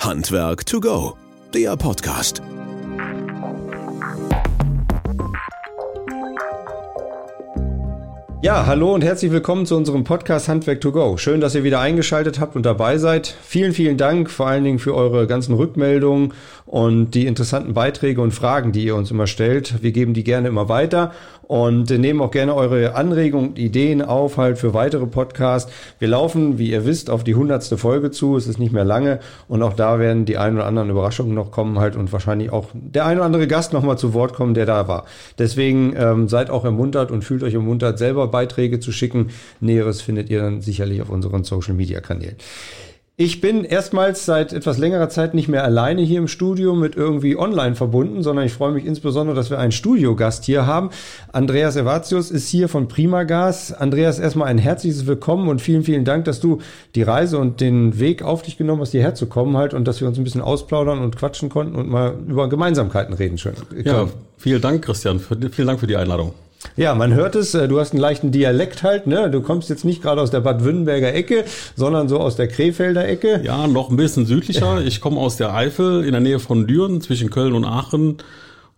Handwerk to go, der Podcast. Ja, hallo und herzlich willkommen zu unserem Podcast Handwerk to go. Schön, dass ihr wieder eingeschaltet habt und dabei seid. Vielen, vielen Dank vor allen Dingen für eure ganzen Rückmeldungen und die interessanten Beiträge und Fragen, die ihr uns immer stellt. Wir geben die gerne immer weiter und nehmen auch gerne eure Anregungen und Ideen auf halt für weitere Podcasts. Wir laufen, wie ihr wisst, auf die hundertste Folge zu. Es ist nicht mehr lange und auch da werden die ein oder anderen Überraschungen noch kommen halt und wahrscheinlich auch der ein oder andere Gast noch mal zu Wort kommen, der da war. Deswegen ähm, seid auch ermuntert und fühlt euch ermuntert, selber Beiträge zu schicken. Näheres findet ihr dann sicherlich auf unseren Social Media Kanälen. Ich bin erstmals seit etwas längerer Zeit nicht mehr alleine hier im Studio mit irgendwie online verbunden, sondern ich freue mich insbesondere, dass wir einen Studiogast hier haben. Andreas Evatius ist hier von Primagas. Andreas, erstmal ein herzliches Willkommen und vielen, vielen Dank, dass du die Reise und den Weg auf dich genommen hast, hierher zu kommen halt und dass wir uns ein bisschen ausplaudern und quatschen konnten und mal über Gemeinsamkeiten reden. Schön. Ja, vielen Dank, Christian. Vielen Dank für die Einladung. Ja, man hört es, äh, du hast einen leichten Dialekt halt, ne? Du kommst jetzt nicht gerade aus der Bad Württemberger Ecke, sondern so aus der Krefelder Ecke. Ja, noch ein bisschen südlicher. Ich komme aus der Eifel in der Nähe von Düren zwischen Köln und Aachen.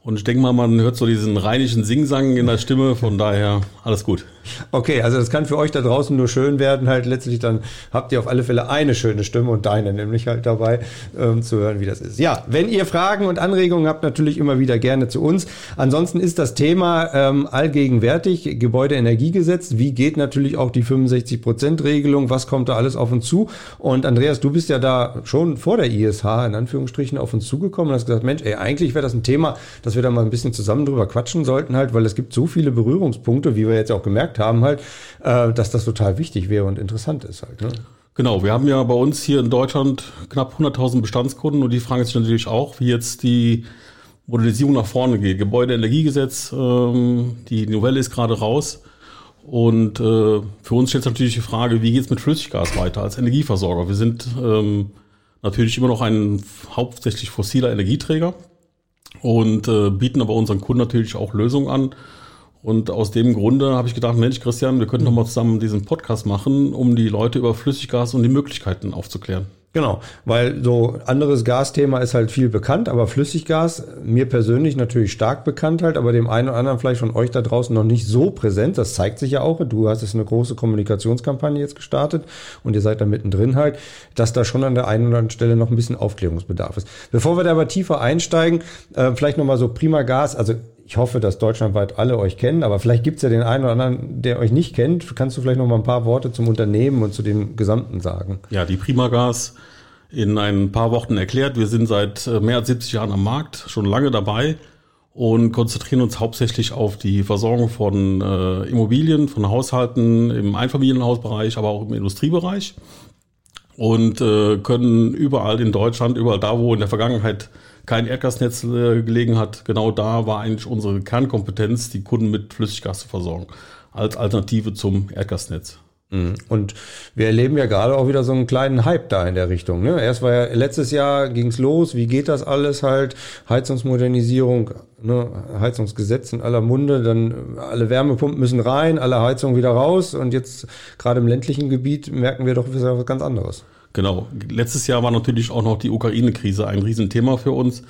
Und ich denke mal, man hört so diesen rheinischen Singsang in der Stimme, von daher alles gut. Okay, also das kann für euch da draußen nur schön werden. Halt letztlich dann habt ihr auf alle Fälle eine schöne Stimme und deine nämlich halt dabei ähm, zu hören, wie das ist. Ja, wenn ihr Fragen und Anregungen habt, natürlich immer wieder gerne zu uns. Ansonsten ist das Thema ähm, allgegenwärtig, Gebäudeenergiegesetz. Wie geht natürlich auch die 65-Prozent-Regelung? Was kommt da alles auf uns zu? Und Andreas, du bist ja da schon vor der ISH in Anführungsstrichen auf uns zugekommen und hast gesagt, Mensch, ey, eigentlich wäre das ein Thema, dass wir da mal ein bisschen zusammen drüber quatschen sollten halt, weil es gibt so viele Berührungspunkte, wie wir jetzt auch gemerkt haben halt, äh, dass das total wichtig wäre und interessant ist halt. Ne? Genau, wir haben ja bei uns hier in Deutschland knapp 100.000 Bestandskunden und die fragen sich natürlich auch, wie jetzt die Modernisierung nach vorne geht. Gebäudeenergiegesetz, ähm, die Novelle ist gerade raus. Und äh, für uns stellt sich natürlich die Frage, wie geht's mit Flüssiggas weiter als Energieversorger? Wir sind ähm, natürlich immer noch ein hauptsächlich fossiler Energieträger und äh, bieten aber unseren Kunden natürlich auch Lösungen an. Und aus dem Grunde habe ich gedacht, Mensch, Christian, wir könnten doch mal zusammen diesen Podcast machen, um die Leute über Flüssiggas und die Möglichkeiten aufzuklären. Genau, weil so anderes Gasthema ist halt viel bekannt, aber Flüssiggas, mir persönlich natürlich stark bekannt halt, aber dem einen oder anderen vielleicht von euch da draußen noch nicht so präsent. Das zeigt sich ja auch. Du hast jetzt eine große Kommunikationskampagne jetzt gestartet und ihr seid da mittendrin halt, dass da schon an der einen oder anderen Stelle noch ein bisschen Aufklärungsbedarf ist. Bevor wir da aber tiefer einsteigen, äh, vielleicht nochmal so Prima Gas, also ich hoffe, dass deutschlandweit alle euch kennen, aber vielleicht gibt es ja den einen oder anderen, der euch nicht kennt. Kannst du vielleicht noch mal ein paar Worte zum Unternehmen und zu dem Gesamten sagen? Ja, die Primagas in ein paar Worten erklärt. Wir sind seit äh, mehr als 70 Jahren am Markt, schon lange dabei und konzentrieren uns hauptsächlich auf die Versorgung von äh, Immobilien, von Haushalten im Einfamilienhausbereich, aber auch im Industriebereich und äh, können überall in Deutschland, überall da, wo in der Vergangenheit kein Erdgasnetz äh, gelegen hat, genau da war eigentlich unsere Kernkompetenz, die Kunden mit Flüssiggas zu versorgen, als Alternative zum Erdgasnetz. Mhm. Und wir erleben ja gerade auch wieder so einen kleinen Hype da in der Richtung. Ne? Erst war ja letztes Jahr ging's los, wie geht das alles halt? Heizungsmodernisierung, ne? Heizungsgesetz in aller Munde, dann alle Wärmepumpen müssen rein, alle Heizungen wieder raus und jetzt gerade im ländlichen Gebiet merken wir doch wieder was ganz anderes. Genau. Letztes Jahr war natürlich auch noch die Ukraine-Krise ein Riesenthema für uns.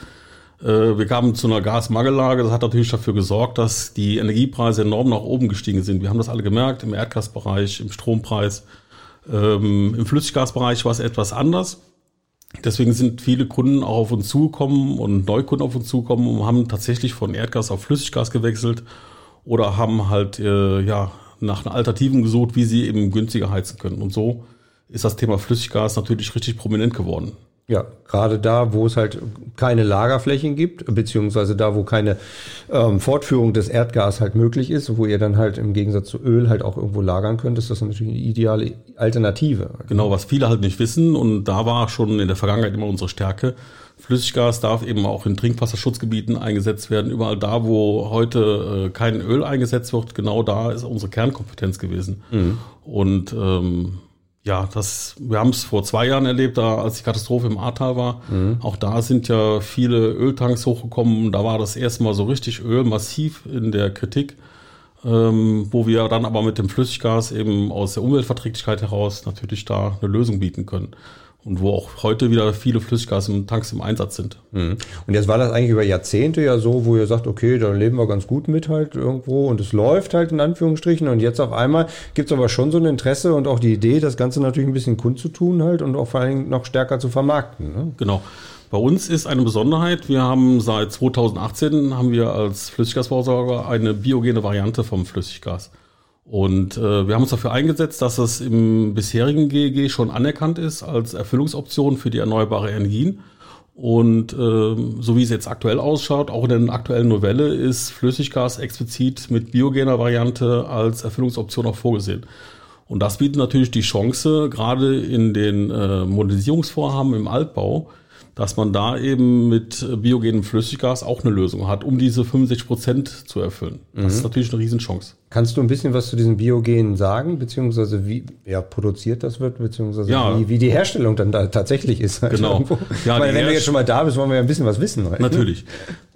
Äh, wir kamen zu einer Gasmangellage. Das hat natürlich dafür gesorgt, dass die Energiepreise enorm nach oben gestiegen sind. Wir haben das alle gemerkt im Erdgasbereich, im Strompreis. Ähm, Im Flüssiggasbereich war es etwas anders. Deswegen sind viele Kunden auch auf uns zugekommen und Neukunden auf uns zugekommen und haben tatsächlich von Erdgas auf Flüssiggas gewechselt oder haben halt äh, ja nach Alternativen gesucht, wie sie eben günstiger heizen können. Und so ist das Thema Flüssiggas natürlich richtig prominent geworden. Ja, gerade da, wo es halt keine Lagerflächen gibt, beziehungsweise da, wo keine ähm, Fortführung des Erdgas halt möglich ist, wo ihr dann halt im Gegensatz zu Öl halt auch irgendwo lagern könnt, ist das natürlich eine ideale Alternative. Genau, was viele halt nicht wissen und da war schon in der Vergangenheit immer unsere Stärke. Flüssiggas darf eben auch in Trinkwasserschutzgebieten eingesetzt werden. Überall da, wo heute äh, kein Öl eingesetzt wird, genau da ist unsere Kernkompetenz gewesen. Mhm. Und ähm, ja, das, wir haben es vor zwei Jahren erlebt, da als die Katastrophe im Ahrtal war. Mhm. Auch da sind ja viele Öltanks hochgekommen. Da war das erste Mal so richtig Öl massiv in der Kritik, ähm, wo wir dann aber mit dem Flüssiggas eben aus der Umweltverträglichkeit heraus natürlich da eine Lösung bieten können. Und wo auch heute wieder viele Flüssiggas-Tanks im Einsatz sind. Mhm. Und jetzt war das eigentlich über Jahrzehnte ja so, wo ihr sagt, okay, da leben wir ganz gut mit halt irgendwo und es läuft halt in Anführungsstrichen und jetzt auf einmal gibt es aber schon so ein Interesse und auch die Idee, das Ganze natürlich ein bisschen kundzutun halt und auch vor allen Dingen noch stärker zu vermarkten. Ne? Genau. Bei uns ist eine Besonderheit, wir haben seit 2018 haben wir als Flüssiggasversorger eine biogene Variante vom Flüssiggas. Und äh, wir haben uns dafür eingesetzt, dass es im bisherigen GEG schon anerkannt ist als Erfüllungsoption für die erneuerbare Energien. Und äh, so wie es jetzt aktuell ausschaut, auch in der aktuellen Novelle ist Flüssiggas explizit mit biogener Variante als Erfüllungsoption auch vorgesehen. Und das bietet natürlich die Chance, gerade in den äh, Modernisierungsvorhaben im Altbau, dass man da eben mit biogenem Flüssiggas auch eine Lösung hat, um diese 65 Prozent zu erfüllen. Das mhm. ist natürlich eine Riesenchance. Kannst du ein bisschen was zu diesen Biogenen sagen, beziehungsweise wie ja, produziert das wird, beziehungsweise ja. wie, wie die Herstellung dann da tatsächlich ist? Halt genau. Ja, Weil wenn du jetzt schon mal da bist, wollen wir ja ein bisschen was wissen. Halt. Natürlich.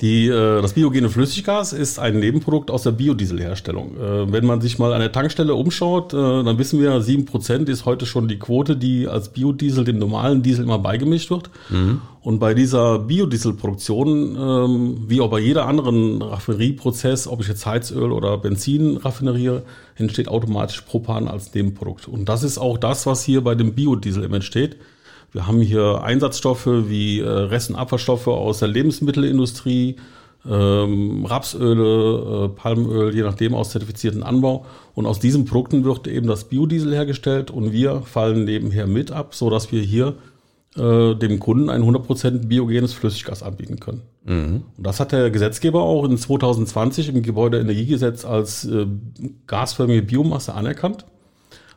Die, äh, das biogene Flüssiggas ist ein Nebenprodukt aus der Biodieselherstellung. Äh, wenn man sich mal an der Tankstelle umschaut, äh, dann wissen wir, sieben Prozent ist heute schon die Quote, die als Biodiesel dem normalen Diesel immer beigemischt wird. Mhm. Und bei dieser Biodieselproduktion, ähm, wie auch bei jeder anderen Raffinerieprozess, ob ich jetzt Heizöl oder Benzin raffineriere, entsteht automatisch Propan als Nebenprodukt. Und das ist auch das, was hier bei dem Biodiesel entsteht. Wir haben hier Einsatzstoffe wie äh, Rest- aus der Lebensmittelindustrie, ähm, Rapsöle, äh, Palmöl, je nachdem aus zertifizierten Anbau. Und aus diesen Produkten wird eben das Biodiesel hergestellt und wir fallen nebenher mit ab, so dass wir hier äh, dem Kunden ein 100% biogenes Flüssiggas anbieten können. Mhm. Und das hat der Gesetzgeber auch in 2020 im Gebäudeenergiegesetz als äh, gasförmige Biomasse anerkannt,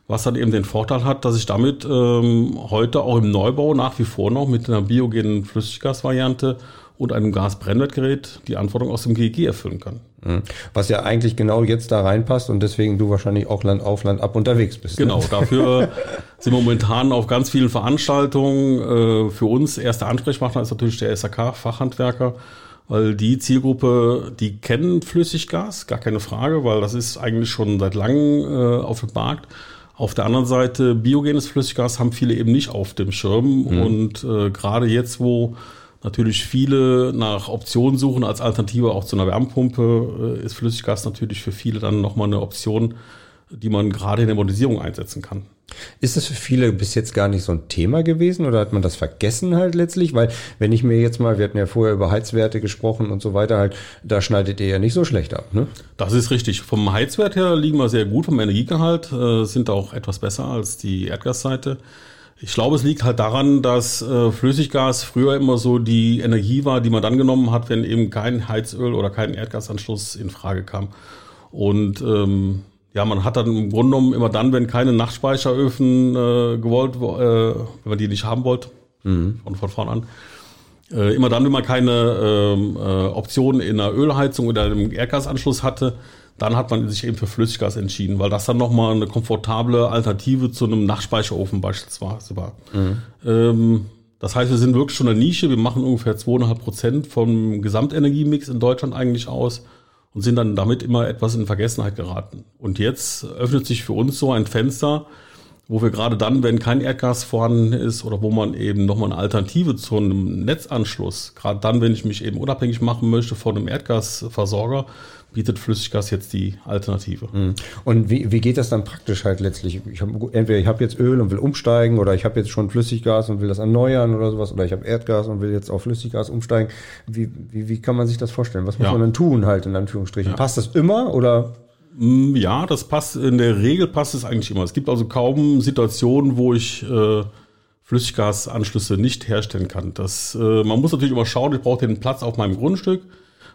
was dann eben den Vorteil hat, dass ich damit ähm, heute auch im Neubau nach wie vor noch mit einer biogenen Flüssiggasvariante und einem Gasbrennwertgerät die Anforderungen aus dem GEG erfüllen kann. Mhm. Was ja eigentlich genau jetzt da reinpasst und deswegen du wahrscheinlich auch Land auf Land ab unterwegs bist. Ne? Genau, dafür sind wir momentan auf ganz vielen Veranstaltungen. Äh, für uns erster Ansprechpartner ist natürlich der SAK-Fachhandwerker, weil die Zielgruppe, die kennen Flüssiggas, gar keine Frage, weil das ist eigentlich schon seit langem äh, auf dem Markt. Auf der anderen Seite, biogenes Flüssiggas haben viele eben nicht auf dem Schirm mhm. und äh, gerade jetzt, wo natürlich viele nach Optionen suchen als Alternative auch zu einer Wärmepumpe, äh, ist Flüssiggas natürlich für viele dann nochmal eine Option, die man gerade in der Modernisierung einsetzen kann. Ist das für viele bis jetzt gar nicht so ein Thema gewesen oder hat man das vergessen halt letztlich? Weil wenn ich mir jetzt mal, wir hatten ja vorher über Heizwerte gesprochen und so weiter, halt, da schneidet ihr ja nicht so schlecht ab, ne? Das ist richtig. Vom Heizwert her liegen wir sehr gut, vom Energiegehalt äh, sind auch etwas besser als die Erdgasseite. Ich glaube, es liegt halt daran, dass äh, Flüssiggas früher immer so die Energie war, die man dann genommen hat, wenn eben kein Heizöl oder kein Erdgasanschluss in Frage kam. Und ähm, ja, man hat dann im Grunde genommen immer dann, wenn keine Nachtspeicheröfen äh, gewollt, äh, wenn man die nicht haben wollte, mhm. von, von vorn an, äh, immer dann, wenn man keine ähm, äh, Option in einer Ölheizung oder einem Erdgasanschluss hatte, dann hat man sich eben für Flüssiggas entschieden, weil das dann nochmal eine komfortable Alternative zu einem Nachtspeicherofen beispielsweise war. Mhm. Das heißt, wir sind wirklich schon eine Nische. Wir machen ungefähr zweieinhalb Prozent vom Gesamtenergiemix in Deutschland eigentlich aus und sind dann damit immer etwas in Vergessenheit geraten. Und jetzt öffnet sich für uns so ein Fenster, wo wir gerade dann, wenn kein Erdgas vorhanden ist oder wo man eben nochmal eine Alternative zu einem Netzanschluss, gerade dann, wenn ich mich eben unabhängig machen möchte von einem Erdgasversorger, bietet Flüssiggas jetzt die Alternative. Mhm. Und wie, wie geht das dann praktisch halt letztlich? Ich hab, entweder ich habe jetzt Öl und will umsteigen oder ich habe jetzt schon Flüssiggas und will das erneuern oder sowas oder ich habe Erdgas und will jetzt auf Flüssiggas umsteigen. Wie, wie, wie kann man sich das vorstellen? Was muss ja. man dann tun halt in Anführungsstrichen? Ja. Passt das immer oder? Mm, ja, das passt, in der Regel passt es eigentlich immer. Es gibt also kaum Situationen, wo ich äh, Flüssiggasanschlüsse nicht herstellen kann. Das, äh, man muss natürlich immer schauen, ich brauche den Platz auf meinem Grundstück,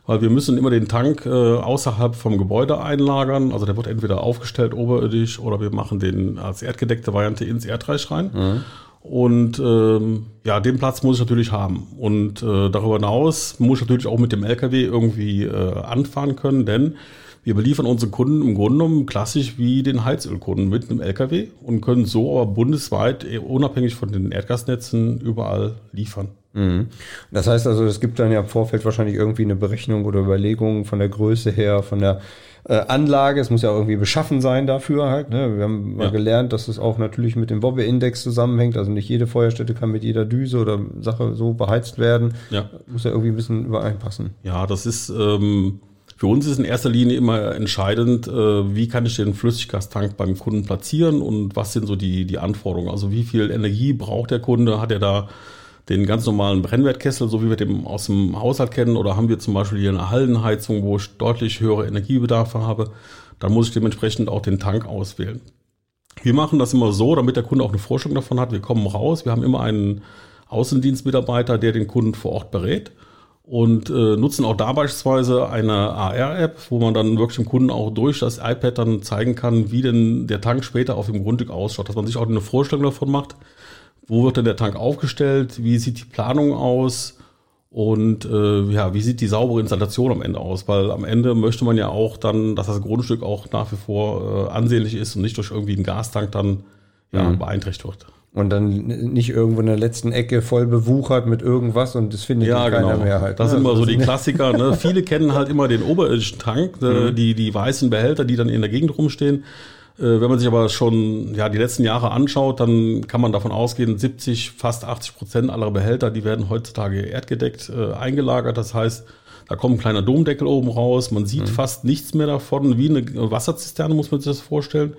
weil wir müssen immer den Tank äh, außerhalb vom Gebäude einlagern. Also der wird entweder aufgestellt oberirdisch oder wir machen den als erdgedeckte Variante ins Erdreich rein. Mhm. Und ähm, ja, den Platz muss ich natürlich haben. Und äh, darüber hinaus muss ich natürlich auch mit dem LKW irgendwie äh, anfahren können, denn wir beliefern unsere Kunden im Grunde genommen klassisch wie den Heizölkunden mit einem LKW und können so aber bundesweit, eh, unabhängig von den Erdgasnetzen, überall liefern. Mhm. Das heißt also, es gibt dann ja im Vorfeld wahrscheinlich irgendwie eine Berechnung oder Überlegung von der Größe her, von der äh, Anlage. Es muss ja irgendwie beschaffen sein dafür halt. Ne? Wir haben mal Ja. gelernt, dass es auch natürlich mit dem Wobbe-Index zusammenhängt. Also nicht jede Feuerstätte kann mit jeder Düse oder Sache so beheizt werden. Ja. Muss ja irgendwie ein bisschen übereinpassen. Ja, das ist ähm, für uns ist in erster Linie immer entscheidend, äh, wie kann ich den Flüssiggastank beim Kunden platzieren und was sind so die, die Anforderungen. Also wie viel Energie braucht der Kunde? Hat er da den ganz normalen Brennwertkessel, so wie wir den aus dem Haushalt kennen, oder haben wir zum Beispiel hier eine Hallenheizung, wo ich deutlich höhere Energiebedarfe habe, dann muss ich dementsprechend auch den Tank auswählen. Wir machen das immer so, damit der Kunde auch eine Vorstellung davon hat. Wir kommen raus, wir haben immer einen Außendienstmitarbeiter, der den Kunden vor Ort berät und äh, nutzen auch da beispielsweise eine AR-App, wo man dann wirklich dem Kunden auch durch das iPad dann zeigen kann, wie denn der Tank später auf dem Grundstück ausschaut, dass man sich auch eine Vorstellung davon macht, wo wird denn der Tank aufgestellt, wie sieht die Planung aus und äh, ja, wie sieht die saubere Installation am Ende aus, weil am Ende möchte man ja auch dann, dass das Grundstück auch nach wie vor äh, ansehnlich ist und nicht durch irgendwie einen Gastank dann ja, beeinträchtigt wird. Und dann nicht irgendwo in der letzten Ecke voll bewuchert mit irgendwas und das findet Ja, keiner genau. mehr halt. Das ne? sind immer so die Klassiker. Ne? Viele kennen halt immer den oberirdischen Tank, äh, die, die weißen Behälter, die dann in der Gegend rumstehen. Äh, Wenn man sich aber schon ja, die letzten Jahre anschaut, dann kann man davon ausgehen, 70, fast 80 Prozent aller Behälter, die werden heutzutage erdgedeckt äh, eingelagert. Das heißt, da kommt ein kleiner Domdeckel oben raus. Man sieht fast nichts mehr davon. Wie eine Wasserzisterne muss man sich das vorstellen.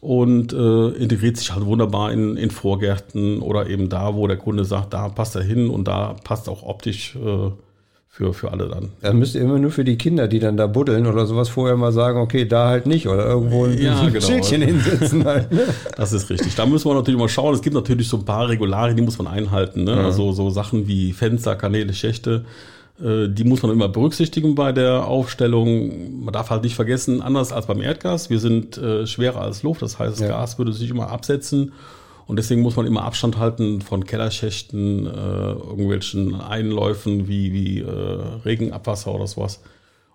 Und äh, integriert sich halt wunderbar in, in Vorgärten oder eben da, wo der Kunde sagt, da passt er hin und da passt auch optisch äh, für, für alle dann. Dann müsst ihr immer nur für die Kinder, die dann da buddeln oder sowas, vorher mal sagen, okay, da halt nicht oder irgendwo ein, Ja, genau. Schildchen hinsetzen halt. Ne? Das ist richtig. Da müssen wir natürlich mal schauen. Es gibt natürlich so ein paar Regularien, die muss man einhalten. Ne? Also so Sachen wie Fenster, Kanäle, Schächte, äh, die muss man immer berücksichtigen bei der Aufstellung. Man darf halt nicht vergessen, anders als beim Erdgas, wir sind äh, schwerer als Luft. Das heißt, das Ja. Gas würde sich immer absetzen. Und deswegen muss man immer Abstand halten von Kellerschächten, äh, irgendwelchen Einläufen wie, wie äh, Regenabwasser oder sowas.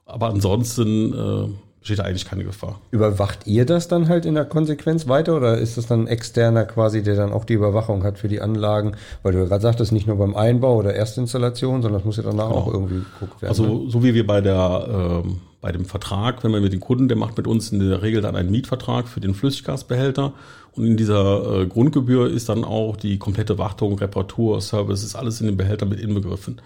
Aber ansonsten äh, besteht da eigentlich keine Gefahr. Überwacht ihr das dann halt in der Konsequenz weiter oder ist das dann ein externer quasi, der dann auch die Überwachung hat für die Anlagen? Weil du ja gerade sagtest, nicht nur beim Einbau oder Erstinstallation, sondern das muss ja danach auch irgendwie geguckt werden. ne? Also so wie wir bei der ähm, bei dem Vertrag, wenn wir mit dem Kunden, der macht mit uns in der Regel dann einen Mietvertrag für den Flüssiggasbehälter und in dieser äh, Grundgebühr ist dann auch die komplette Wartung, Reparatur, Service, ist alles in den Behälter mit inbegriffen.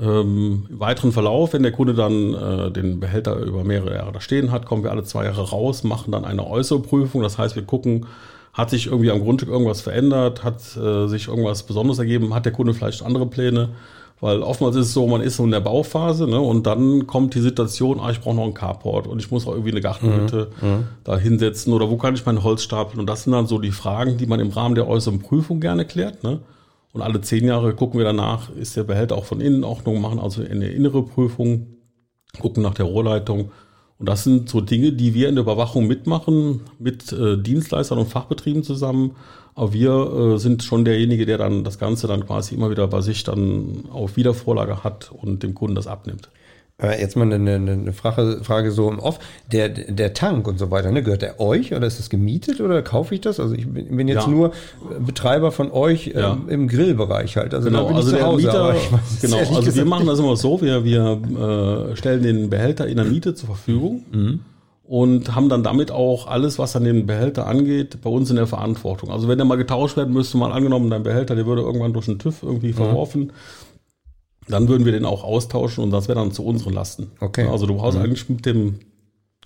Ähm, Im weiteren Verlauf, wenn der Kunde dann äh, den Behälter über mehrere Jahre da stehen hat, kommen wir alle zwei Jahre raus, machen dann eine äußere Prüfung. Das heißt, wir gucken, hat sich irgendwie am Grundstück irgendwas verändert, hat äh, sich irgendwas Besonderes ergeben, hat der Kunde vielleicht andere Pläne. Weil oftmals ist es so, man ist so in der Bauphase ne, und dann kommt die Situation, ah, ich brauche noch einen Carport und ich muss auch irgendwie eine Gartenhütte da hinsetzen oder wo kann ich mein Holz stapeln? Und das sind dann so die Fragen, die man im Rahmen der äußeren Prüfung gerne klärt. Ne? Und alle zehn Jahre gucken wir danach, ist der Behälter auch von innen Ordnung, machen also eine innere Prüfung, gucken nach der Rohrleitung. Und das sind so Dinge, die wir in der Überwachung mitmachen, mit äh, Dienstleistern und Fachbetrieben zusammen. Aber wir äh, sind schon derjenige, der dann das Ganze dann quasi immer wieder bei sich dann auf Wiedervorlage hat und dem Kunden das abnimmt. Äh, Jetzt mal eine, eine, eine Frage, Frage so im Off. Der, der Tank und so weiter, ne, gehört der euch oder ist das gemietet oder kaufe ich das? Also ich bin, bin jetzt Ja. nur Betreiber von euch Ja. ähm, im Grillbereich halt. Also Genau, also der Hause, Mieter, aber genau, also wir gesagt machen das immer so, wir, wir äh, stellen den Behälter in der Miete zur Verfügung und haben dann damit auch alles, was an den Behälter angeht, bei uns in der Verantwortung. Also wenn der mal getauscht werden müsste, mal angenommen, dein Behälter, der würde irgendwann durch den TÜV irgendwie verworfen, dann würden wir den auch austauschen und das wäre dann zu unseren Lasten. Okay. Also du hast eigentlich mit dem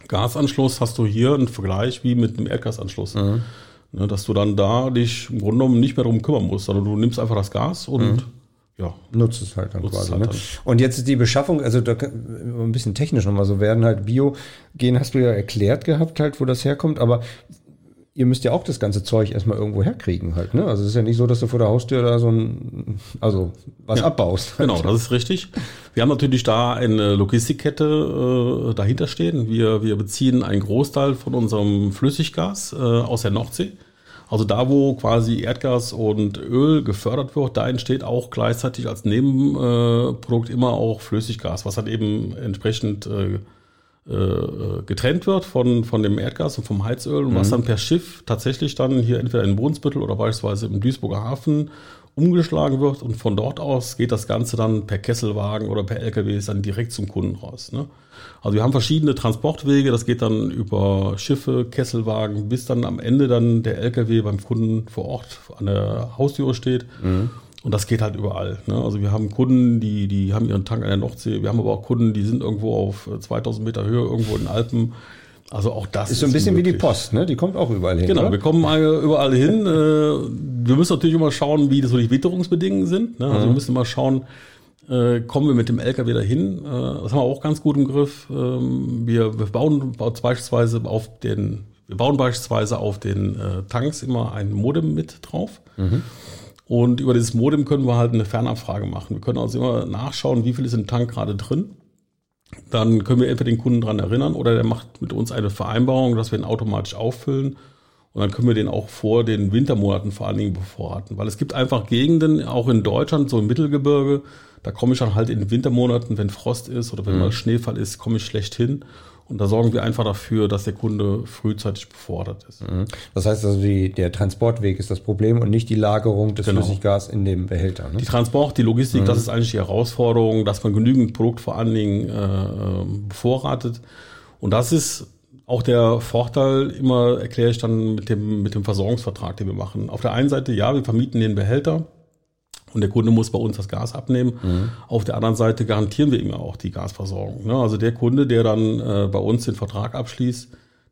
Gasanschluss hast du hier einen Vergleich wie mit einem Erdgasanschluss. Ne, dass du dann da dich im Grunde genommen nicht mehr darum kümmern musst, sondern du nimmst einfach das Gas und ja, Nutzt es halt dann Nutzt quasi. halt ne? dann. Und jetzt ist die Beschaffung, also da ein bisschen technisch nochmal so werden, halt Biogen hast du ja erklärt gehabt, halt, wo das herkommt, aber ihr müsst ja auch das ganze Zeug erstmal irgendwo herkriegen halt, ne? Also es ist ja nicht so, dass du vor der Haustür da so ein, also was Ja. abbaust. Genau, das ist richtig. Wir haben natürlich da eine Logistikkette äh, dahinter stehen. Wir, wir beziehen einen Großteil von unserem Flüssiggas äh, aus der Nordsee. Also da, wo quasi Erdgas und Öl gefördert wird, da entsteht auch gleichzeitig als Nebenprodukt äh, immer auch Flüssiggas, was dann eben entsprechend äh, getrennt wird von, von dem Erdgas und vom Heizöl und was dann per Schiff tatsächlich dann hier entweder in Brunsbüttel oder beispielsweise im Duisburger Hafen umgeschlagen wird und von dort aus geht das Ganze dann per Kesselwagen oder per LKW dann direkt zum Kunden raus. Ne? Also wir haben verschiedene Transportwege, das geht dann über Schiffe, Kesselwagen, bis dann am Ende dann der LKW beim Kunden vor Ort an der Haustür steht. Mhm. Und das geht halt überall. Ne? Also wir haben Kunden, die, die haben ihren Tank an der Nordsee. Wir haben aber auch Kunden, die sind irgendwo auf 2000 Meter Höhe, irgendwo in den Alpen. Also auch das ist so ein bisschen möglich. wie die Post, ne? Die kommt auch überall hin. Genau, oder? wir kommen überall hin. Äh, wir müssen natürlich immer schauen, wie das so die Witterungsbedingungen sind. Ne? Also mhm. wir müssen immer schauen, äh, kommen wir mit dem LKW dahin. Äh, das haben wir auch ganz gut im Griff. Ähm, wir, wir bauen beispielsweise auf den, wir bauen beispielsweise auf den Tanks immer ein Modem mit drauf. Mhm. Und über dieses Modem können wir halt eine Fernabfrage machen. Wir können also immer nachschauen, wie viel ist im Tank gerade drin dann können wir entweder den Kunden dran erinnern oder der macht mit uns eine Vereinbarung, dass wir ihn automatisch auffüllen. Und dann können wir den auch vor den Wintermonaten vor allen Dingen bevorraten. Weil es gibt einfach Gegenden, auch in Deutschland, so im Mittelgebirge, da komme ich dann halt in den Wintermonaten, wenn Frost ist oder wenn mhm. mal Schneefall ist, komme ich schlecht hin. Und da sorgen wir einfach dafür, dass der Kunde frühzeitig befordert ist. Mhm. Das heißt also, die, der Transportweg ist das Problem und nicht die Lagerung des genau. Flüssiggas in dem Behälter. Ne? Die Transport, die Logistik, mhm. das ist eigentlich die Herausforderung, dass man genügend Produkt vor allen Dingen äh, bevorratet. Und das ist auch der Vorteil, immer erkläre ich dann mit dem, mit dem Versorgungsvertrag, den wir machen. Auf der einen Seite, ja, wir vermieten den Behälter und der Kunde muss bei uns das Gas abnehmen. Mhm. Auf der anderen Seite garantieren wir ihm auch die Gasversorgung. Ne? Also der Kunde, der dann äh, bei uns den Vertrag abschließt,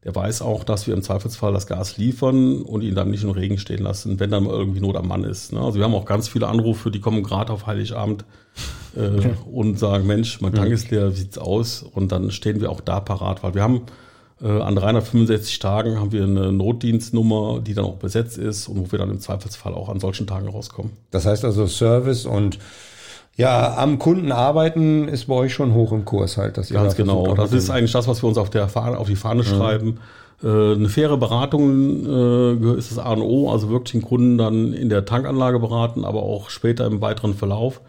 der weiß auch, dass wir im Zweifelsfall das Gas liefern und ihn dann nicht im Regen stehen lassen, wenn dann mal irgendwie Not am Mann ist. Ne? Also wir haben auch ganz viele Anrufe, die kommen gerade auf Heiligabend äh, und sagen, Mensch, mein Tank ist leer, wie sieht's aus? Und dann stehen wir auch da parat, weil wir haben an 365 Tagen haben wir eine Notdienstnummer, die dann auch besetzt ist und wo wir dann im Zweifelsfall auch an solchen Tagen rauskommen. Das heißt also Service und ja, am Kunden arbeiten ist bei euch schon hoch im Kurs halt. Dass ihr Ganz genau. Das ist eigentlich das, was wir uns auf, der Fahne, auf die Fahne mhm. schreiben. Äh, eine faire Beratung äh, ist das A und O, also wirklich den Kunden dann in der Tankanlage beraten, aber auch später im weiteren Verlauf.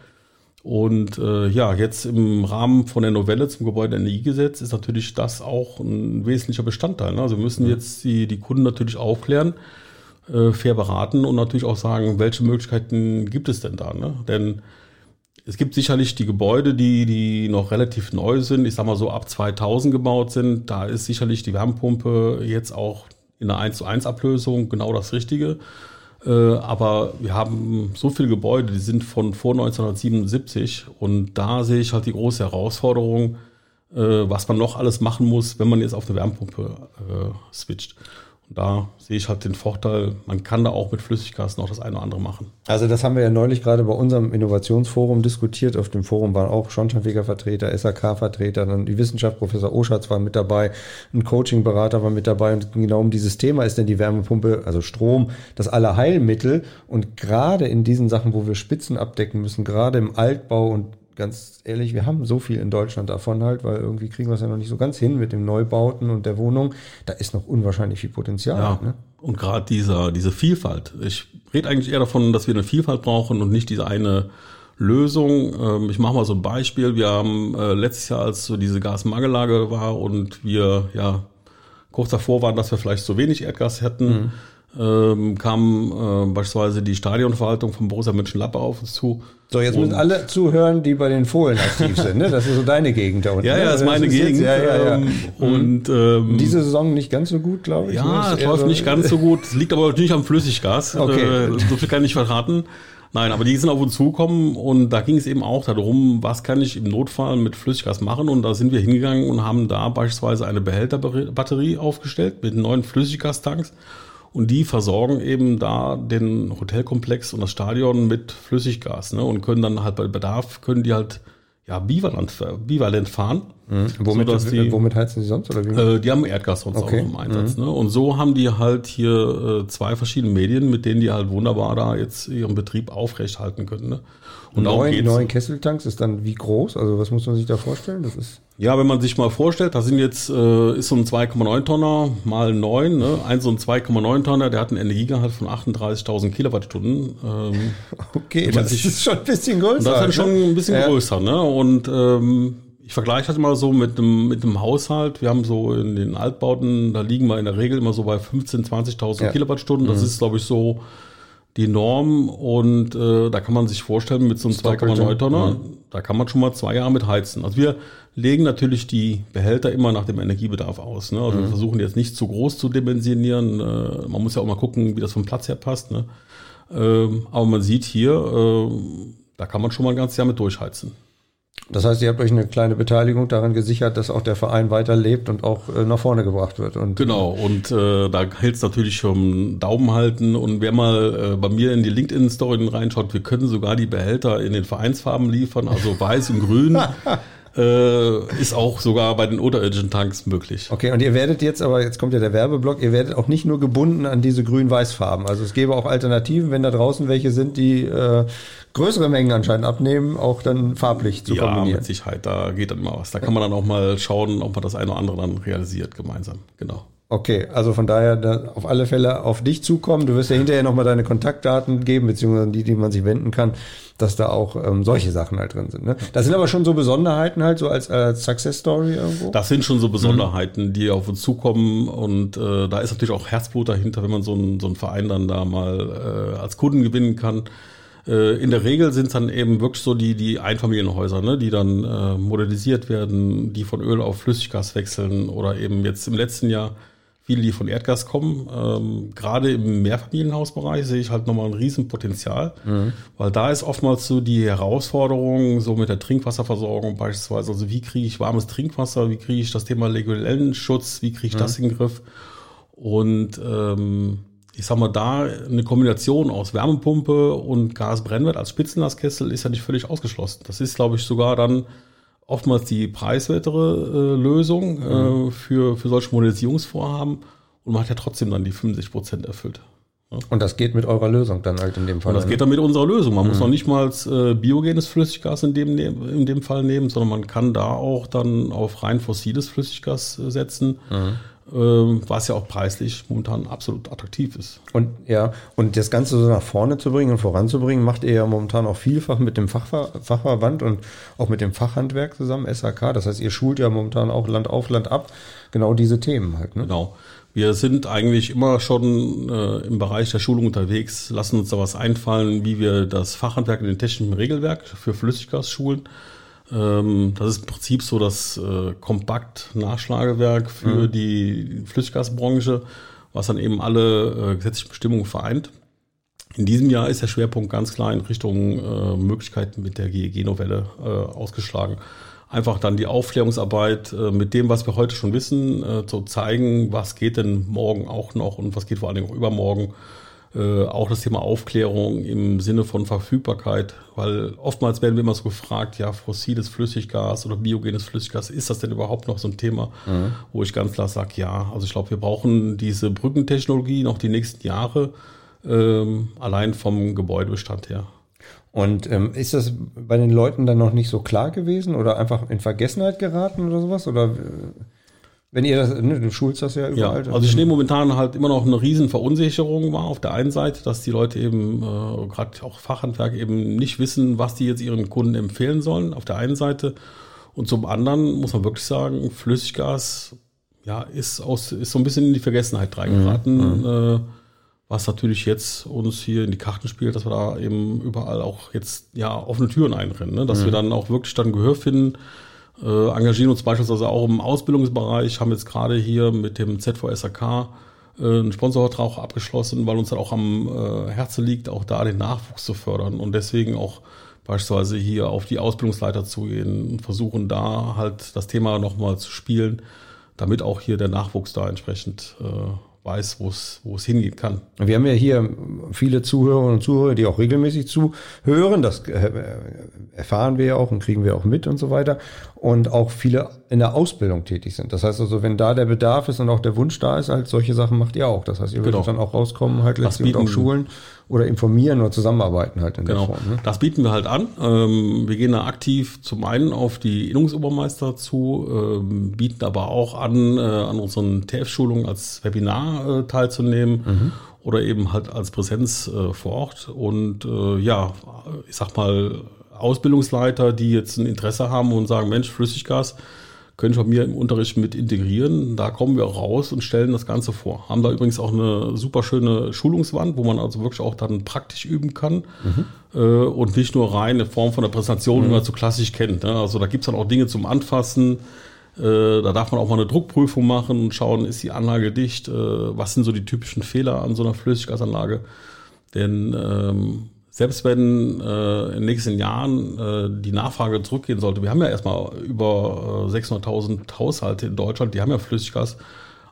Und äh, ja, jetzt im Rahmen von der Novelle zum Gebäudeenergiegesetz ist natürlich das auch ein wesentlicher Bestandteil. Ne? Also wir müssen jetzt die, die Kunden natürlich aufklären, äh, fair beraten und natürlich auch sagen, welche Möglichkeiten gibt es denn da? Ne? Denn es gibt sicherlich die Gebäude, die, die noch relativ neu sind, ich sag mal so ab 2000 gebaut sind. Da ist sicherlich die Wärmepumpe jetzt auch in einer 1 zu 1 Ablösung genau das Richtige. Äh, aber wir haben so viele Gebäude, die sind von vor 1977 und da sehe ich halt die große Herausforderung, äh, was man noch alles machen muss, wenn man jetzt auf eine Wärmepumpe äh, switcht. Und da sehe ich halt den Vorteil, man kann da auch mit Flüssiggas noch das eine oder andere machen. Also das haben wir ja neulich gerade bei unserem Innovationsforum diskutiert. Auf dem Forum waren auch Schornsteinfeger-Vertreter, SAK-Vertreter, dann die Wissenschaft, Professor Oschatz war mit dabei, ein Coaching-Berater war mit dabei und genau um dieses Thema ist denn die Wärmepumpe, also Strom, das Allerheilmittel. Und gerade in diesen Sachen, wo wir Spitzen abdecken müssen, gerade im Altbau und ganz ehrlich, wir haben so viel in Deutschland davon halt, weil irgendwie kriegen wir es ja noch nicht so ganz hin mit dem Neubauten und der Wohnung. Da ist noch unwahrscheinlich viel Potenzial. Ja, ne? Und gerade dieser, diese Vielfalt. Ich rede eigentlich eher davon, dass wir eine Vielfalt brauchen und nicht diese eine Lösung. Ähm, ich mache mal so ein Beispiel. Wir haben äh, letztes Jahr, als so diese Gasmangellage war und wir ja kurz davor waren, dass wir vielleicht zu wenig Erdgas hätten, mhm ähm, kam äh, beispielsweise die Stadionverwaltung von Borussia Mönchengladbach auf uns zu. So, jetzt müssen alle zuhören, die bei den Fohlen aktiv sind. Ne? Das ist so deine Gegend da unten. Ja, ja, ne? das ist meine das Gegend. Jetzt, ja, ja, ja. Ähm, und ähm, diese Saison nicht ganz so gut, glaube ich. Ja, ne? es läuft so nicht ganz so gut. Es liegt aber natürlich am Flüssiggas. Okay. Äh, so viel kann ich nicht verraten. Nein, aber die sind auf uns zugekommen und da ging es eben auch darum, was kann ich im Notfall mit Flüssiggas machen und da sind wir hingegangen und haben da beispielsweise eine Behälterbatterie aufgestellt mit neuen Flüssiggastanks und die versorgen eben da den Hotelkomplex und das Stadion mit Flüssiggas ne? und können dann halt bei Bedarf, können die halt ja, bivalent, bivalent fahren. Mhm. Womit, so, die, womit heizen sie sonst? Oder wie? Äh, die haben Erdgas sonst okay. auch im Einsatz. Mhm. Ne? Und so haben die halt hier äh, zwei verschiedene Medien, mit denen die halt wunderbar da jetzt ihren Betrieb aufrechthalten können. Ne? Und neun, neun Kesseltanks ist dann wie groß? Also was muss man sich da vorstellen? Das ist ja, wenn man sich mal vorstellt, da sind jetzt äh, ist so ein 2,9 Tonner mal 9, ne? ein so ein 2,9 Tonner, der hat einen Energiegehalt von 38.000 Kilowattstunden. Ähm, okay, das sich, ist schon ein bisschen größer. Das ist ne? schon ein bisschen ja. größer, ne? Und ähm, ich vergleiche das mal so mit einem mit einem Haushalt. Wir haben so in den Altbauten, da liegen wir in der Regel immer so bei 15.000, 20.000 ja. Kilowattstunden. Das mhm. ist, glaube ich, so die Norm und äh, da kann man sich vorstellen, mit so einem 2,9 Tonner, da kann man schon mal zwei Jahre mit heizen. Also wir legen natürlich die Behälter immer nach dem Energiebedarf aus. Ne? Also wir versuchen jetzt nicht zu groß zu dimensionieren. Äh, man muss ja auch mal gucken, wie das vom Platz her passt. Ne? Ähm, aber man sieht hier, äh, da kann man schon mal ein ganzes Jahr mit durchheizen. Das heißt, ihr habt euch eine kleine Beteiligung daran gesichert, dass auch der Verein weiterlebt und auch äh, nach vorne gebracht wird. Und, Genau, und äh, da hält es natürlich schon Daumen halten. Und wer mal äh, bei mir in die LinkedIn-Story reinschaut, wir können sogar die Behälter in den Vereinsfarben liefern, also weiß und grün. äh, ist auch sogar bei den unterirdischen Tanks möglich. Okay, und ihr werdet jetzt, aber jetzt kommt ja der Werbeblock, ihr werdet auch nicht nur gebunden an diese grün-weiß-Farben. Also es gäbe auch Alternativen, wenn da draußen welche sind, die äh, größere Mengen anscheinend abnehmen, auch dann farblich zu ja, kombinieren. mit Sicherheit, da geht dann mal was. Da kann man dann auch mal schauen, ob man das eine oder andere dann realisiert gemeinsam. Genau. Okay, also von daher da auf alle Fälle auf dich zukommen. Du wirst ja hinterher nochmal deine Kontaktdaten geben, beziehungsweise die, die man sich wenden kann, dass da auch ähm, solche Sachen halt drin sind. Ne? Das sind aber schon so Besonderheiten halt, so als, als Success Story irgendwo. Das sind schon so Besonderheiten, die auf uns zukommen und äh, da ist natürlich auch Herzblut dahinter, wenn man so einen so einen Verein dann da mal äh, als Kunden gewinnen kann. Äh, in der Regel sind es dann eben wirklich so die, die Einfamilienhäuser, ne, die dann äh, modernisiert werden, die von Öl auf Flüssiggas wechseln oder eben jetzt im letzten Jahr viele, die von Erdgas kommen. Ähm, Gerade im Mehrfamilienhausbereich sehe ich halt nochmal ein Riesenpotenzial, weil da ist oftmals so die Herausforderung, so mit der Trinkwasserversorgung beispielsweise, also wie kriege ich warmes Trinkwasser, wie kriege ich das Thema Leguellenschutz, wie kriege ich das in den Griff? Und ähm, ich sag mal, da eine Kombination aus Wärmepumpe und Gasbrennwert als Spitzenlastkessel ist ja nicht völlig ausgeschlossen. Das ist, glaube ich, sogar dann oftmals die preiswertere äh, Lösung äh, für, für solche Modernisierungsvorhaben und man hat ja trotzdem dann die 50 Prozent erfüllt. Und das geht mit eurer Lösung dann halt in dem Fall. Und das ne? geht dann mit unserer Lösung. Man muss noch nicht mal äh, biogenes Flüssiggas in dem, ne- in dem Fall nehmen, sondern man kann da auch dann auf rein fossiles Flüssiggas äh, setzen, ähm, was ja auch preislich momentan absolut attraktiv ist. Und ja, und das Ganze so nach vorne zu bringen und voranzubringen, macht ihr ja momentan auch vielfach mit dem Fachver Fachverband und auch mit dem Fachhandwerk zusammen, SAK. Das heißt, ihr schult ja momentan auch Land auf Land ab, genau diese Themen halt. Ne? Genau. Wir sind eigentlich immer schon äh, im Bereich der Schulung unterwegs, lassen uns da was einfallen, wie wir das Fachhandwerk in den technischen Regelwerk für Flüssiggas schulen. Ähm, das ist im Prinzip so das äh, Kompakt-Nachschlagewerk für die Flüssiggasbranche, was dann eben alle äh, gesetzlichen Bestimmungen vereint. In diesem Jahr ist der Schwerpunkt ganz klar in Richtung äh, Möglichkeiten mit der GEG-Novelle äh, ausgeschlagen. Einfach dann die Aufklärungsarbeit äh, mit dem, was wir heute schon wissen, äh, zu zeigen, was geht denn morgen auch noch und was geht vor allen Dingen auch übermorgen. Äh, auch das Thema Aufklärung im Sinne von Verfügbarkeit, weil oftmals werden wir immer so gefragt, ja, fossiles Flüssiggas oder biogenes Flüssiggas, ist das denn überhaupt noch so ein Thema, wo ich ganz klar sage, ja, also ich glaube, wir brauchen diese Brückentechnologie noch die nächsten Jahre, ähm, allein vom Gebäudebestand her. Und ähm, ist das bei den Leuten dann noch nicht so klar gewesen oder einfach in Vergessenheit geraten oder sowas? Oder äh, wenn ihr das, ne, du schulst das ja Ja, überall. also ich nehme momentan halt immer noch eine riesen Verunsicherung wahr auf der einen Seite, dass die Leute eben, äh, gerade auch Fachhandwerk eben nicht wissen, was die jetzt ihren Kunden empfehlen sollen, auf der einen Seite. Und zum anderen muss man wirklich sagen, Flüssiggas, ja, ist aus, ist so ein bisschen in die Vergessenheit reingeraten, äh, was natürlich jetzt uns hier in die Karten spielt, dass wir da eben überall auch jetzt, ja, offene Türen einrennen, ne? dass wir dann auch wirklich dann Gehör finden, äh, engagieren uns beispielsweise auch im Ausbildungsbereich, haben jetzt gerade hier mit dem ZVSAK äh, einen Sponsorvertrag abgeschlossen, weil uns dann auch am äh, Herzen liegt, auch da den Nachwuchs zu fördern und deswegen auch beispielsweise hier auf die Ausbildungsleiter zugehen und versuchen da halt das Thema nochmal zu spielen, damit auch hier der Nachwuchs da entsprechend äh, weiß, wo es hingehen kann. Wir haben ja hier viele Zuhörerinnen und Zuhörer, die auch regelmäßig zuhören. Das äh, erfahren wir ja auch und kriegen wir auch mit und so weiter. Und auch viele in der Ausbildung tätig sind. Das heißt also, wenn da der Bedarf ist und auch der Wunsch da ist, halt solche Sachen macht ihr auch. Das heißt, ihr würdet Genau. dann auch rauskommen, halt letztlich auch schulen oder informieren oder zusammenarbeiten halt in Genau, der Form. Ne? das bieten wir halt an. Ähm, wir gehen da aktiv zum einen auf die Innungsobermeister zu, ähm, bieten aber auch an, äh, an unseren TF-Schulungen als Webinar äh, teilzunehmen oder eben halt als Präsenz äh, vor Ort. Und äh, ja, ich sag mal, Ausbildungsleiter, die jetzt ein Interesse haben und sagen, Mensch, Flüssiggas können von mir im Unterricht mit integrieren. Da kommen wir raus und stellen das Ganze vor. Haben da übrigens auch eine super schöne Schulungswand, wo man also wirklich auch dann praktisch üben kann mhm. äh, und nicht nur rein in Form von der Präsentation, mhm. wie man so klassisch kennt. Ne? Also da gibt's dann auch Dinge zum Anfassen. Äh, da darf man auch mal eine Druckprüfung machen und schauen, ist die Anlage dicht, äh, was sind so die typischen Fehler an so einer Flüssiggasanlage. Denn ähm, selbst wenn äh, in den nächsten Jahren äh, die Nachfrage zurückgehen sollte, wir haben ja erstmal über äh, 600.000 Haushalte in Deutschland, die haben ja Flüssiggas.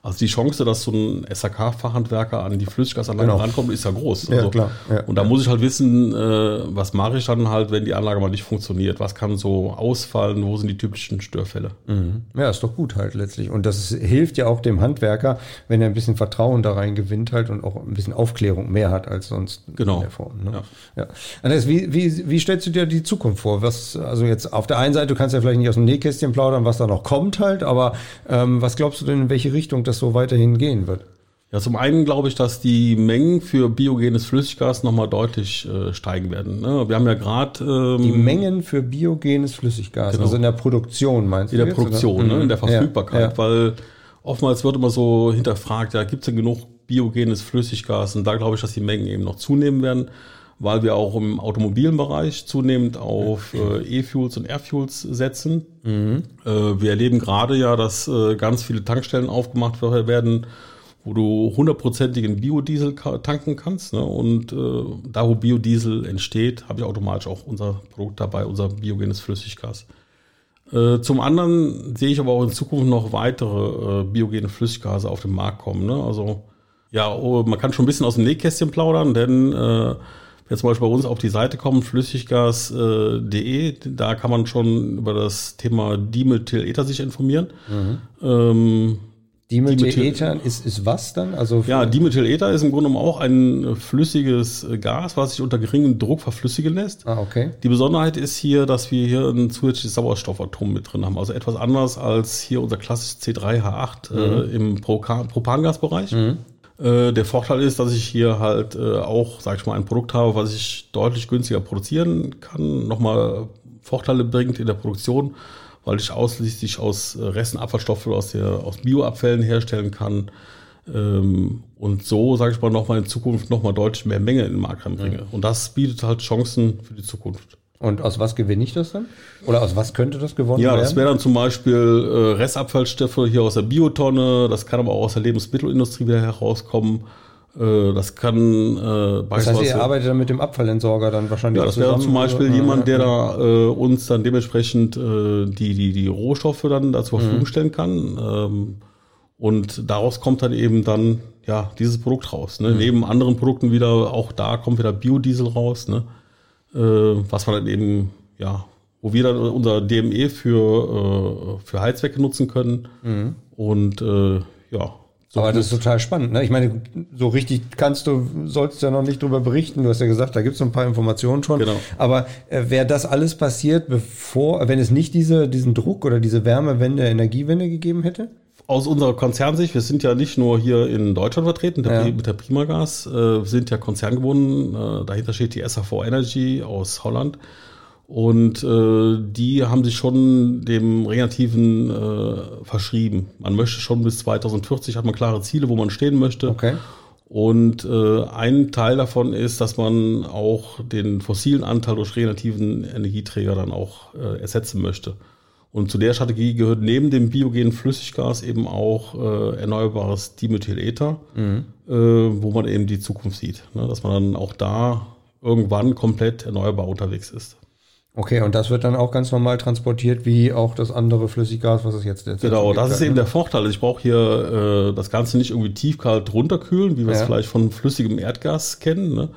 Also die Chance, dass so ein SAK-Fachhandwerker an die Flüssiggasanlage genau. rankommt, ist ja groß. Also, ja, klar. Ja, und da muss ich halt wissen, äh, was mache ich dann halt, wenn die Anlage mal nicht funktioniert? Was kann so ausfallen? Wo sind die typischen Störfälle? Mhm. Ja, ist doch gut halt letztlich. Und das ist, hilft ja auch dem Handwerker, wenn er ein bisschen Vertrauen da rein gewinnt halt und auch ein bisschen Aufklärung mehr hat als sonst genau. in der Form. Ne? Ja. Ja. Andreas, wie, wie, wie stellst du dir die Zukunft vor? Was, also jetzt auf der einen Seite, du kannst ja vielleicht nicht aus dem Nähkästchen plaudern, was da noch kommt halt, aber ähm, was glaubst du denn, in welche Richtung das so weiterhin gehen wird? Ja, zum einen glaube ich, dass die Mengen für biogenes Flüssiggas nochmal deutlich äh, steigen werden. Ne? Wir haben ja gerade ähm, die Mengen für biogenes Flüssiggas, genau. also in der Produktion meinst in du? In der Produktion, ne? in der Verfügbarkeit, ja, ja. weil oftmals wird immer so hinterfragt, ja, gibt es denn genug biogenes Flüssiggas? Und da glaube ich, dass die Mengen eben noch zunehmen werden, weil wir auch im automobilen Bereich zunehmend auf äh, E-Fuels und Air-Fuels setzen. Mhm. Äh, wir erleben gerade ja, dass äh, ganz viele Tankstellen aufgemacht werden, wo du hundertprozentigen Biodiesel tanken kannst. Ne? Und äh, da, wo Biodiesel entsteht, habe ich automatisch auch unser Produkt dabei, unser biogenes Flüssiggas. Äh, zum anderen sehe ich aber auch in Zukunft noch weitere äh, biogene Flüssiggase auf den Markt kommen. Ne? Also ja, oh, man kann schon ein bisschen aus dem Nähkästchen plaudern, denn Wer zum Beispiel bei uns auf die Seite kommt, flüssiggas.de, da kann man schon über das Thema Dimethylether sich informieren. Mhm. Ähm, Dimethylether ist, ist was dann? Also ja, Dimethylether ist im Grunde genommen auch ein flüssiges Gas, was sich unter geringem Druck verflüssigen lässt. Ah, okay. Die Besonderheit ist hier, dass wir hier ein zusätzliches Sauerstoffatom mit drin haben. Also etwas anders als hier unser klassisches C3H8 mhm. äh, im Propangasbereich. Mhm. Äh, der Vorteil ist, dass ich hier halt äh, auch, sag ich mal, ein Produkt habe, was ich deutlich günstiger produzieren kann, nochmal Vorteile bringt in der Produktion, weil ich ausschließlich aus Resten Abfallstoffe aus, der, aus Bioabfällen herstellen kann ähm, und so, sage ich mal, nochmal in Zukunft nochmal deutlich mehr Menge in den Markt reinbringe. Mhm. Und das bietet halt Chancen für die Zukunft. Und aus was gewinne ich das dann? Oder aus was könnte das gewonnen ja, werden? Ja, das wäre dann zum Beispiel äh, Restabfallstoffe hier aus der Biotonne, das kann aber auch aus der Lebensmittelindustrie wieder herauskommen. Äh, das kann äh, beispielsweise. Das heißt, ihr arbeitet dann mit dem Abfallentsorger dann wahrscheinlich Ja, das wäre zum Beispiel oder? jemand, der da äh, uns dann dementsprechend äh, die, die, die Rohstoffe dann da zur Verfügung mhm. stellen kann. Ähm, und daraus kommt dann eben dann ja dieses Produkt raus. Ne? Mhm. Neben anderen Produkten wieder, auch da kommt wieder Biodiesel raus. Ne? Äh, was man dann eben, ja, wo wir dann unser DME für, äh, für Heizwecke nutzen können. Mhm. Und äh, ja. So Aber das ist total spannend. Ne? Ich meine, so richtig kannst du, sollst ja noch nicht drüber berichten. Du hast ja gesagt, da gibt es ein paar Informationen schon. Genau. Aber äh, wäre das alles passiert, bevor, wenn es nicht diese, diesen Druck oder diese Wärmewende, Energiewende gegeben hätte? Aus unserer Konzernsicht, wir sind ja nicht nur hier in Deutschland vertreten der, ja. mit der Primagas, äh, wir sind ja konzerngebunden. Äh, dahinter steht die SAV Energy aus Holland. Und äh, die haben sich schon dem Reaktiven äh, verschrieben. Man möchte schon bis 2040 hat man klare Ziele, wo man stehen möchte. Okay. Und äh, ein Teil davon ist, dass man auch den fossilen Anteil durch regenerativen Energieträger dann auch äh, ersetzen möchte. Und zu der Strategie gehört neben dem biogenen Flüssiggas eben auch äh, erneuerbares Dimethylether, mhm. äh, wo man eben die Zukunft sieht. Ne? Dass man dann auch da irgendwann komplett erneuerbar unterwegs ist. Okay, und das wird dann auch ganz normal transportiert, wie auch das andere Flüssiggas, was es jetzt derzeit Genau, das ist eben ne? der Vorteil. Also ich brauche hier äh, das Ganze nicht irgendwie tiefkalt runterkühlen, wie wir ja. es vielleicht von flüssigem Erdgas kennen, ne?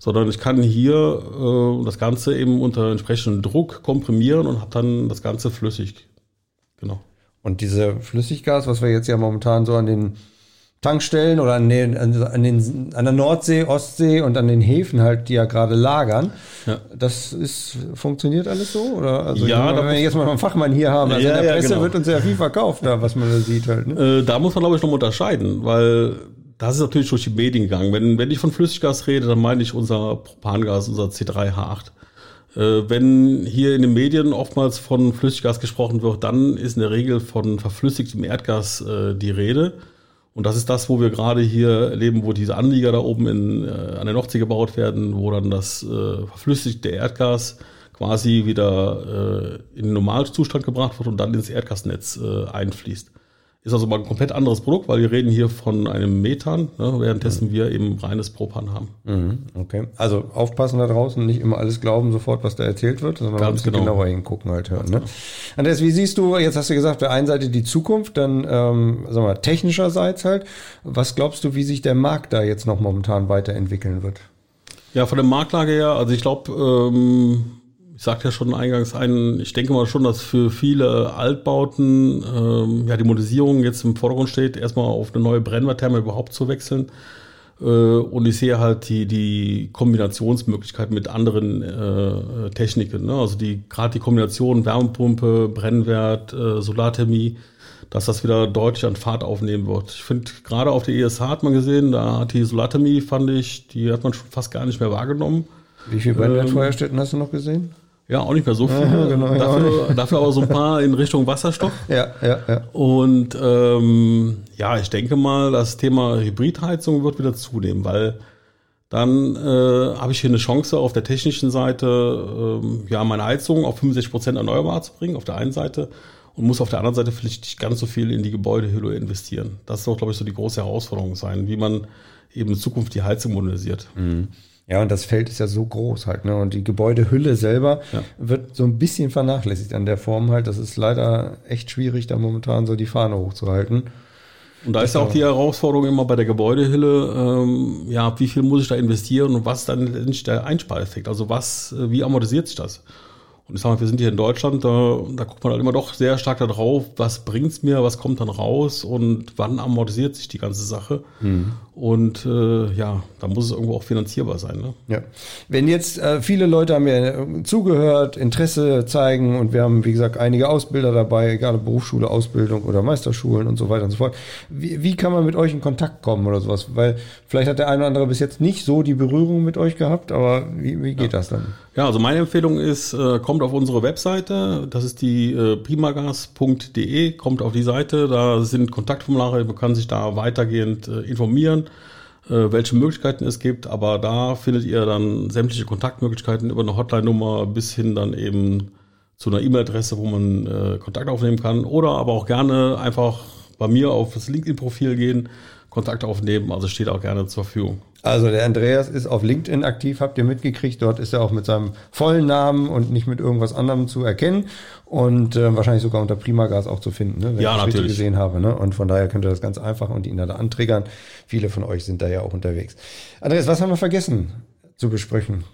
Sondern ich kann hier äh, das Ganze eben unter entsprechendem Druck komprimieren und habe dann das Ganze flüssig. Genau. Und diese Flüssiggas, was wir jetzt ja momentan so an den Tankstellen oder an, den, an, den, an der Nordsee, Ostsee und an den Häfen halt, die ja gerade lagern. Ja. Das ist, funktioniert alles so? Oder? Also ja, wenn wir jetzt mal einen Fachmann hier haben, also ja, in der Presse ja, genau. wird uns ja viel verkauft, da, was man da sieht halt. Ne? Äh, da muss man, glaube ich, noch unterscheiden, weil das ist natürlich durch die Medien gegangen. Wenn, wenn ich von Flüssiggas rede, dann meine ich unser Propangas, unser C3H8. Äh, wenn hier in den Medien oftmals von Flüssiggas gesprochen wird, dann ist in der Regel von verflüssigtem Erdgas äh, die Rede. Und das ist das, wo wir gerade hier erleben, wo diese Anlieger da oben in, äh, an der Nordsee gebaut werden, wo dann das äh, verflüssigte Erdgas quasi wieder äh, in den Normalzustand gebracht wird und dann ins Erdgasnetz äh, einfließt. Ist also mal ein komplett anderes Produkt, weil wir reden hier von einem Methan, ne, währenddessen mhm. wir eben reines Propan haben. Mhm, okay. Also aufpassen da draußen, nicht immer alles glauben sofort, was da erzählt wird, sondern Ganz ein bisschen genau. genauer hingucken halt hören. Ne? Genau. Andreas, wie siehst du, jetzt hast du gesagt, auf der einen Seite die Zukunft, dann ähm, sagen wir, technischerseits halt. Was glaubst du, wie sich der Markt da jetzt noch momentan weiterentwickeln wird? Ja, von der Marktlage her, also ich glaube, ähm, ich sagte ja schon eingangs ein, ich denke mal schon, dass für viele Altbauten ähm, ja die Modernisierung jetzt im Vordergrund steht, erstmal auf eine neue Brennwerttherme überhaupt zu wechseln. Äh, und ich sehe halt die, die Kombinationsmöglichkeit mit anderen äh, Techniken. Ne? Also die gerade die Kombination Wärmepumpe, Brennwert, äh, Solarthermie, dass das wieder deutlich an Fahrt aufnehmen wird. Ich finde, gerade auf der ESH hat man gesehen, da hat die Solarthermie, fand ich, die hat man schon fast gar nicht mehr wahrgenommen. Wie viele Brennwertfeuerstätten ähm, hast du noch gesehen? Ja, auch nicht mehr so viel. Ja, genau, dafür, ja dafür aber so ein paar in Richtung Wasserstoff. Ja, ja, ja. Und ähm, ja, ich denke mal, das Thema Hybridheizung wird wieder zunehmen, weil dann äh, habe ich hier eine Chance auf der technischen Seite, äh, ja, meine Heizung auf 65 Prozent erneuerbar zu bringen, auf der einen Seite und muss auf der anderen Seite vielleicht nicht ganz so viel in die Gebäudehülle investieren. Das wird, glaube ich, so die große Herausforderung sein, wie man eben in Zukunft die Heizung modernisiert. Mhm. Ja, und das Feld ist ja so groß halt, ne? Und die Gebäudehülle selber ja. wird so ein bisschen vernachlässigt an der Form halt. Das ist leider echt schwierig, da momentan so die Fahne hochzuhalten. Und da ist ja auch die Herausforderung immer bei der Gebäudehülle, ähm, ja, wie viel muss ich da investieren und was ist dann der Einspareffekt? Also was, äh, wie amortisiert sich das? Und ich sage mal, wir sind hier in Deutschland, da, da guckt man halt immer doch sehr stark darauf, was bringt's mir, was kommt dann raus und wann amortisiert sich die ganze Sache. Mhm. Und äh, ja, da muss es irgendwo auch finanzierbar sein. Ne? Ja. Wenn jetzt äh, viele Leute haben mir zugehört, Interesse zeigen und wir haben, wie gesagt, einige Ausbilder dabei, egal ob Berufsschule, Ausbildung oder Meisterschulen und so weiter und so fort. Wie, wie kann man mit euch in Kontakt kommen oder sowas? Weil vielleicht hat der eine oder andere bis jetzt nicht so die Berührung mit euch gehabt, aber wie, wie geht ja. das dann? Ja, also meine Empfehlung ist, äh, kommt auf unsere Webseite, das ist die äh, primagas.de, kommt auf die Seite, da sind Kontaktformulare, man kann sich da weitergehend äh, informieren, welche Möglichkeiten es gibt, aber da findet ihr dann sämtliche Kontaktmöglichkeiten über eine Hotline-Nummer bis hin dann eben zu einer E-Mail-Adresse, wo man Kontakt aufnehmen kann oder aber auch gerne einfach bei mir auf das LinkedIn-Profil gehen, Kontakt aufnehmen, also steht auch gerne zur Verfügung. Also der Andreas ist auf LinkedIn aktiv, habt ihr mitgekriegt. Dort ist er auch mit seinem vollen Namen und nicht mit irgendwas anderem zu erkennen und äh, wahrscheinlich sogar unter Primagas auch zu finden, ne, wenn ja, ich das richtig gesehen habe. Ne? Und von daher könnt ihr das ganz einfach und ihn da antriggern. Viele von euch sind da ja auch unterwegs. Andreas, was haben wir vergessen zu besprechen?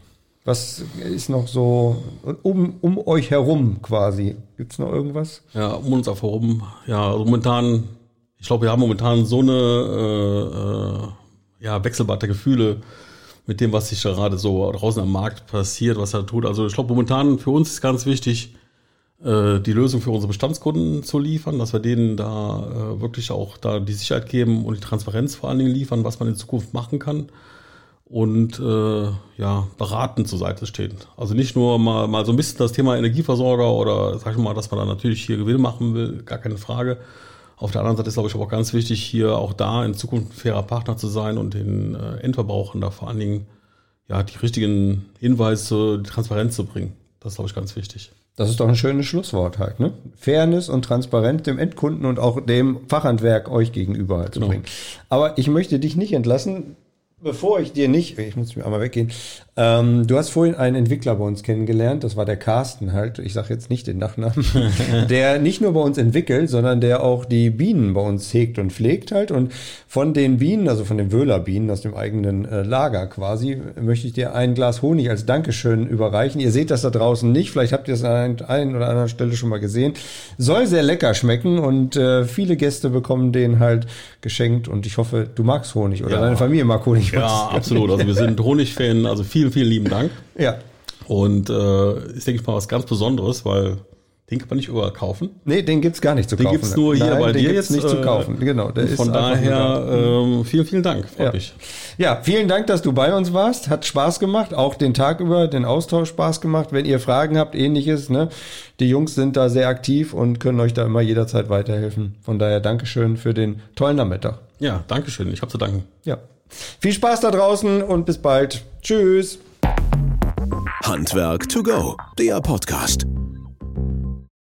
Was ist noch so um, um euch herum quasi? Gibt's noch irgendwas? Ja, um uns herum. Ja, momentan, ich glaube, wir haben momentan so eine äh, äh ja, Wechselbad der Gefühle mit dem, was sich gerade so draußen am Markt passiert, was er tut. Also ich glaube, momentan für uns ist ganz wichtig, äh, die Lösung für unsere Bestandskunden zu liefern, dass wir denen da äh, wirklich auch da die Sicherheit geben und die Transparenz vor allen Dingen liefern, was man in Zukunft machen kann und äh, ja beratend zur Seite stehen. Also nicht nur mal mal so ein bisschen das Thema Energieversorger oder sag ich mal, dass man da natürlich hier Gewinn machen will, gar keine Frage, auf der anderen Seite ist, glaube ich, aber auch ganz wichtig, hier auch da in Zukunft ein fairer Partner zu sein und den äh, Endverbrauchern da vor allen Dingen ja, die richtigen Hinweise, die Transparenz zu bringen. Das ist, glaube ich, ganz wichtig. Das ist doch ein schönes Schlusswort halt, ne? Fairness und Transparenz dem Endkunden und auch dem Fachhandwerk euch gegenüber halt zu genau. bringen. Aber ich möchte dich nicht entlassen, bevor ich dir nicht, ich muss mir einmal weggehen, ähm, du hast vorhin einen Entwickler bei uns kennengelernt, das war der Carsten halt, ich sage jetzt nicht den Nachnamen, der nicht nur bei uns entwickelt, sondern der auch die Bienen bei uns hegt und pflegt halt. Und von den Bienen, also von den Wöhlerbienen aus dem eigenen äh, Lager quasi, möchte ich dir ein Glas Honig als Dankeschön überreichen. Ihr seht das da draußen nicht, vielleicht habt ihr es an einer oder anderen Stelle schon mal gesehen. Soll sehr lecker schmecken und äh, viele Gäste bekommen den halt geschenkt und ich hoffe, du magst Honig oder ja. deine Familie mag Honig. Ja, absolut. Also wir sind Honigfan, also viel vielen, vielen lieben Dank. Ja. Und äh, ist, denke ich mal, was ganz Besonderes, weil Den kann man nicht überall kaufen. Nee, den gibt's gar nicht zu Den kaufen. gibt's nur hier Nein, bei den dir gibt's jetzt. nicht zu äh, kaufen. Genau, der ist Von daher, ähm, vielen, vielen Dank. Freut Ja. mich. Ja, vielen Dank, dass du bei uns warst. Hat Spaß gemacht, auch den Tag über, den Austausch Spaß gemacht. Wenn ihr Fragen habt, ähnliches, ne? Die Jungs sind da sehr aktiv und können euch da immer jederzeit weiterhelfen. Von daher Dankeschön für den tollen Nachmittag. Ja, Dankeschön. Ich habe zu danken. Ja. Viel Spaß da draußen und bis bald. Tschüss. Handwerk to go, der Podcast.